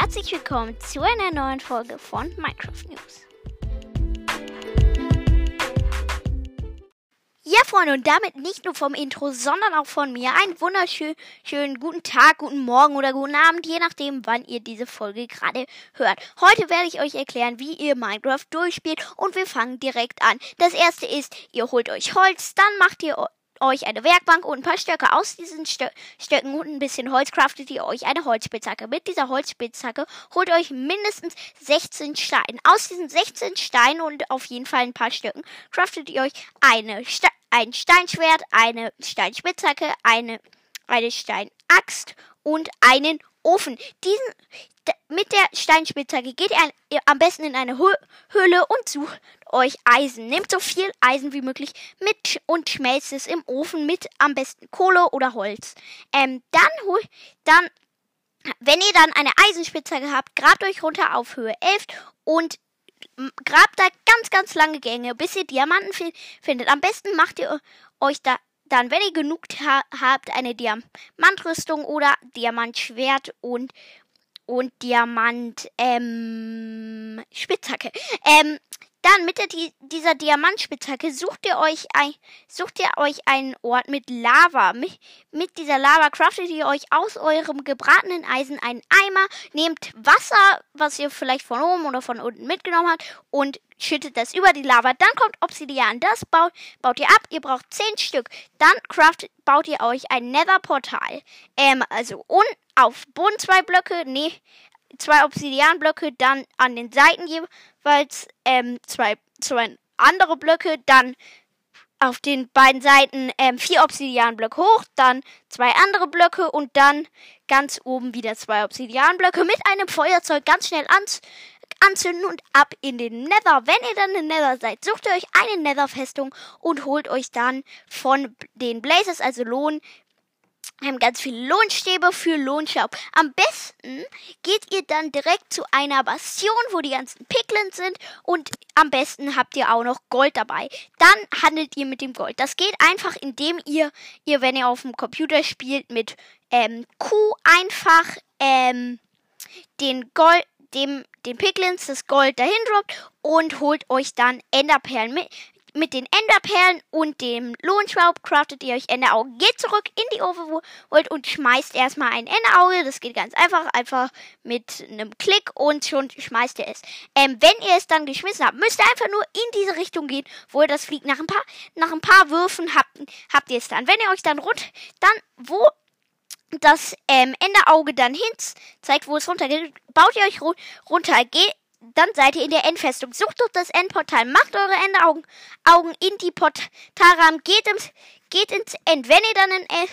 herzlich willkommen zu einer neuen Folge von Minecraft News. Ja, Freunde, und damit nicht nur vom Intro, sondern auch von mir einen wunderschönen guten Tag, guten Morgen oder guten Abend, je nachdem, wann ihr diese Folge gerade hört. Heute werde ich euch erklären, wie ihr Minecraft durchspielt und wir fangen direkt an. Das erste ist, ihr holt euch Holz, dann macht ihr euch eine Werkbank und ein paar Stöcke. Aus diesen Stö Stöcken und ein bisschen Holz craftet ihr euch eine Holzspitzhacke. Mit dieser Holzspitzhacke holt euch mindestens 16 Steine. Aus diesen 16 Steinen und auf jeden Fall ein paar Stöcken craftet ihr euch eine Ste ein Steinschwert, eine Steinspitzhacke, eine, eine Steinaxt und einen Ofen. Diesen, mit der Steinspitzhacke geht ihr am besten in eine Höhle und sucht euch Eisen. Nehmt so viel Eisen wie möglich mit und schmelzt es im Ofen mit am besten Kohle oder Holz. Ähm, dann, dann, wenn ihr dann eine Eisenspitzhacke habt, grabt euch runter auf Höhe 11 und grabt da ganz, ganz lange Gänge, bis ihr Diamanten findet. Am besten macht ihr euch da dann, wenn ihr genug ha habt, eine Diamantrüstung oder Diamantschwert und und Diamant ähm, Spitzhacke. Ähm, dann mit der, dieser Diamantspitzhacke sucht ihr euch ein, sucht ihr euch einen Ort mit Lava. Mit, mit dieser Lava craftet ihr euch aus eurem gebratenen Eisen einen Eimer, nehmt Wasser, was ihr vielleicht von oben oder von unten mitgenommen habt und schüttet das über die Lava. Dann kommt Obsidian. Das baut, baut ihr ab. Ihr braucht 10 Stück. Dann craftet, baut ihr euch ein Nether-Portal. Ähm, also un, auf Boden zwei Blöcke, nee, zwei Obsidianblöcke, dann an den Seiten jeweils ähm, zwei, zwei andere Blöcke, dann auf den beiden Seiten ähm, vier Obsidianblöcke hoch, dann zwei andere Blöcke und dann ganz oben wieder zwei Obsidianblöcke mit einem Feuerzeug ganz schnell ans anzünden und ab in den Nether. Wenn ihr dann in Nether seid, sucht ihr euch eine Nether-Festung und holt euch dann von den Blazes, also Lohn, haben ganz viele Lohnstäbe für Lohnschaub. Am besten geht ihr dann direkt zu einer Bastion, wo die ganzen Piglins sind und am besten habt ihr auch noch Gold dabei. Dann handelt ihr mit dem Gold. Das geht einfach, indem ihr, ihr wenn ihr auf dem Computer spielt, mit ähm, Q einfach ähm, den Gold, dem, den Piglins das Gold dahin droppt und holt euch dann Enderperlen mit mit den Enderperlen und dem Lohnschraub craftet ihr euch Enderaugen. Geht zurück in die Overworld und schmeißt erstmal ein Enderauge. Das geht ganz einfach. Einfach mit einem Klick und schon schmeißt ihr es. Ähm, wenn ihr es dann geschmissen habt, müsst ihr einfach nur in diese Richtung gehen, wo ihr das fliegt. Nach ein paar, nach ein paar Würfen habt, habt ihr es dann. Wenn ihr euch dann rund, dann wo das ähm, Enderauge dann hin zeigt, wo es runtergeht, baut ihr euch runter. Geht dann seid ihr in der Endfestung. Sucht doch das Endportal. Macht eure Endaugen Augen in die Portalrahmen. Geht ins, geht ins End. Wenn ihr dann in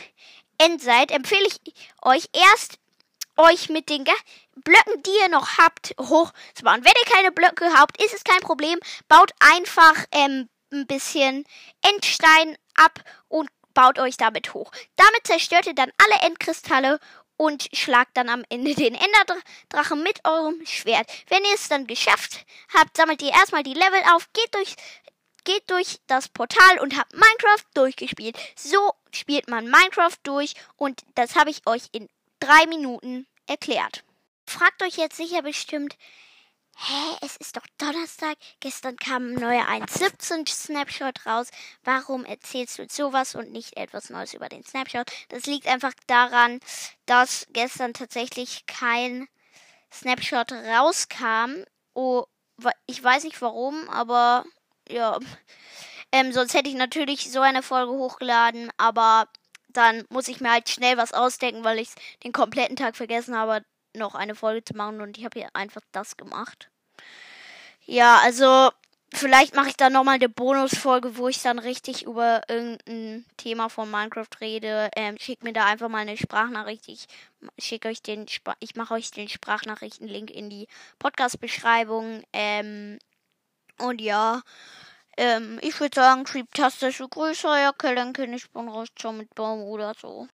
End seid, empfehle ich euch erst, euch mit den Blöcken, die ihr noch habt, hochzubauen. Wenn ihr keine Blöcke habt, ist es kein Problem. Baut einfach ähm, ein bisschen Endstein ab und baut euch damit hoch. Damit zerstört ihr dann alle Endkristalle und schlagt dann am Ende den Enderdrachen mit eurem Schwert. Wenn ihr es dann geschafft habt, sammelt ihr erstmal die Level auf, geht durch, geht durch das Portal und habt Minecraft durchgespielt. So spielt man Minecraft durch und das habe ich euch in drei Minuten erklärt. Fragt euch jetzt sicher bestimmt, hä, es ist doch Donnerstag, gestern kam ein neuer 1.17 Snapshot raus, warum erzählst du sowas und nicht etwas Neues über den Snapshot? Das liegt einfach daran, dass gestern tatsächlich kein Snapshot rauskam. Oh, ich weiß nicht warum, aber ja. Ähm, sonst hätte ich natürlich so eine Folge hochgeladen, aber dann muss ich mir halt schnell was ausdenken, weil ich den kompletten Tag vergessen habe, noch eine Folge zu machen und ich habe hier einfach das gemacht. Ja, also vielleicht mache ich dann nochmal eine Bonusfolge, wo ich dann richtig über irgendein Thema von Minecraft rede. Ähm, schickt mir da einfach mal eine Sprachnachricht. Ich schicke euch den, ich mache euch den Sprachnachrichten-Link in die Podcast-Beschreibung. Ähm, und ja, ähm, ich würde sagen, tastische Grüße, ja, Kellenkin, ich bin raus, ciao mit Baum oder so.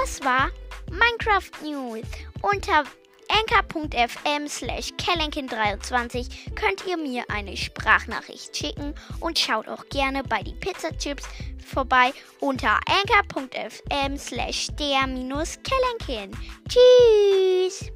Das war Minecraft News. Unter anchor.fm slash kellenkin23 könnt ihr mir eine Sprachnachricht schicken und schaut auch gerne bei die Pizza Chips vorbei unter anchor.fm slash der-kellenkin. Tschüss!